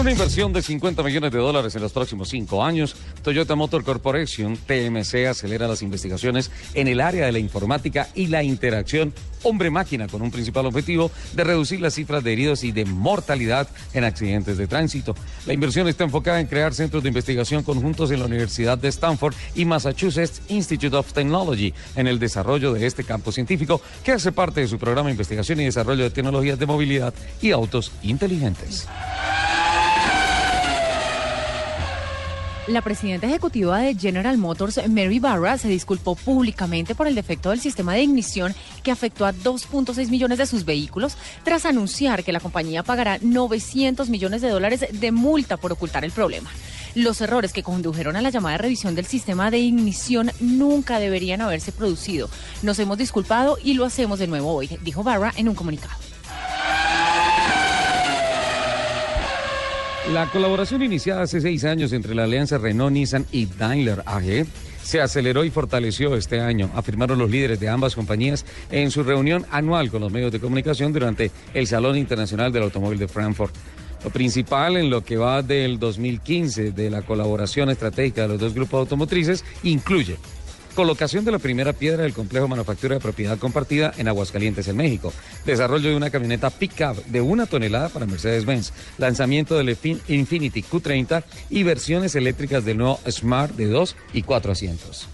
Una inversión de 50 millones de dólares en los próximos cinco años, Toyota Motor Corporation, TMC, acelera las investigaciones en el área de la informática y la interacción hombre-máquina con un principal objetivo de reducir las cifras de heridos y de mortalidad en accidentes de tránsito. La inversión está enfocada en crear centros de investigación conjuntos en la Universidad de Stanford y Massachusetts Institute of Technology en el desarrollo de este campo científico que hace parte de su programa de investigación y desarrollo de tecnologías de movilidad y autos inteligentes. La presidenta ejecutiva de General Motors, Mary Barra, se disculpó públicamente por el defecto del sistema de ignición que afectó a 2.6 millones de sus vehículos, tras anunciar que la compañía pagará 900 millones de dólares de multa por ocultar el problema. Los errores que condujeron a la llamada revisión del sistema de ignición nunca deberían haberse producido. Nos hemos disculpado y lo hacemos de nuevo hoy, dijo Barra en un comunicado. La colaboración iniciada hace seis años entre la alianza Renault, Nissan y Daimler AG se aceleró y fortaleció este año, afirmaron los líderes de ambas compañías en su reunión anual con los medios de comunicación durante el Salón Internacional del Automóvil de Frankfurt. Lo principal en lo que va del 2015 de la colaboración estratégica de los dos grupos automotrices incluye Colocación de la primera piedra del complejo manufactura de propiedad compartida en Aguascalientes, en México. Desarrollo de una camioneta pick-up de una tonelada para Mercedes-Benz. Lanzamiento del Infinity Q30 y versiones eléctricas del nuevo Smart de 2 y 4 asientos.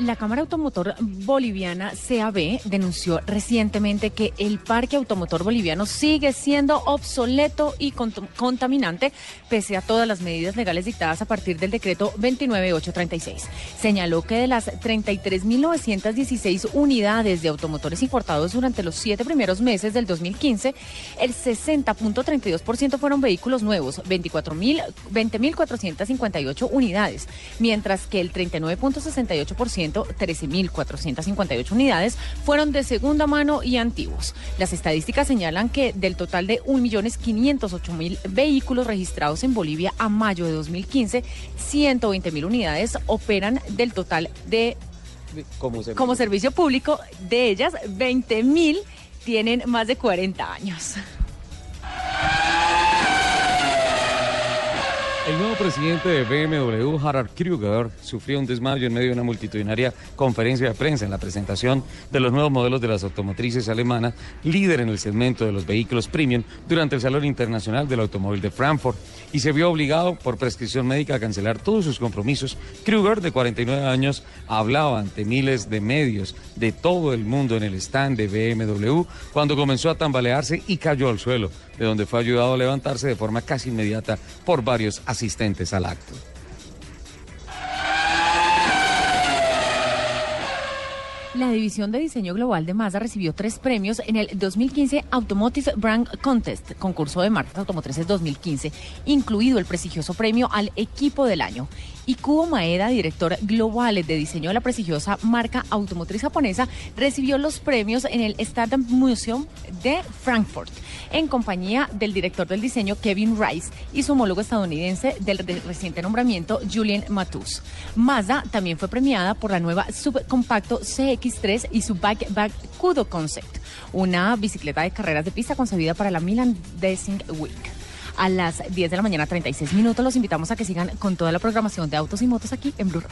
La Cámara Automotor Boliviana, CAB, denunció recientemente que el parque automotor boliviano sigue siendo obsoleto y contaminante pese a todas las medidas legales dictadas a partir del decreto 29836. Señaló que de las 33.916 unidades de automotores importados durante los siete primeros meses del 2015, el 60.32% fueron vehículos nuevos, 20.458 unidades, mientras que el 39.68% 13.458 unidades fueron de segunda mano y antiguos. Las estadísticas señalan que del total de 1.508.000 vehículos registrados en Bolivia a mayo de 2015, 120.000 unidades operan del total de como servicio, como servicio público. De ellas, 20.000 tienen más de 40 años. El nuevo presidente de BMW, Harald Krüger, sufrió un desmayo en medio de una multitudinaria conferencia de prensa en la presentación de los nuevos modelos de las automotrices alemanas, líder en el segmento de los vehículos premium, durante el Salón Internacional del Automóvil de Frankfurt, y se vio obligado por prescripción médica a cancelar todos sus compromisos. Krüger, de 49 años, hablaba ante miles de medios de todo el mundo en el stand de BMW cuando comenzó a tambalearse y cayó al suelo, de donde fue ayudado a levantarse de forma casi inmediata por varios asistentes asistentes al acto. La división de diseño global de Mazda recibió tres premios en el 2015 Automotive Brand Contest, concurso de marcas automotrices 2015, incluido el prestigioso premio al equipo del año. Y Kubo Maeda, director global de diseño de la prestigiosa marca automotriz japonesa, recibió los premios en el Startup Museum de Frankfurt, en compañía del director del diseño Kevin Rice y su homólogo estadounidense del reciente nombramiento Julian Matus. Mazda también fue premiada por la nueva subcompacto CX3 y su Backback Kudo Concept, una bicicleta de carreras de pista concebida para la Milan Design Week a las 10 de la mañana, 36 minutos. Los invitamos a que sigan con toda la programación de autos y motos aquí en Blue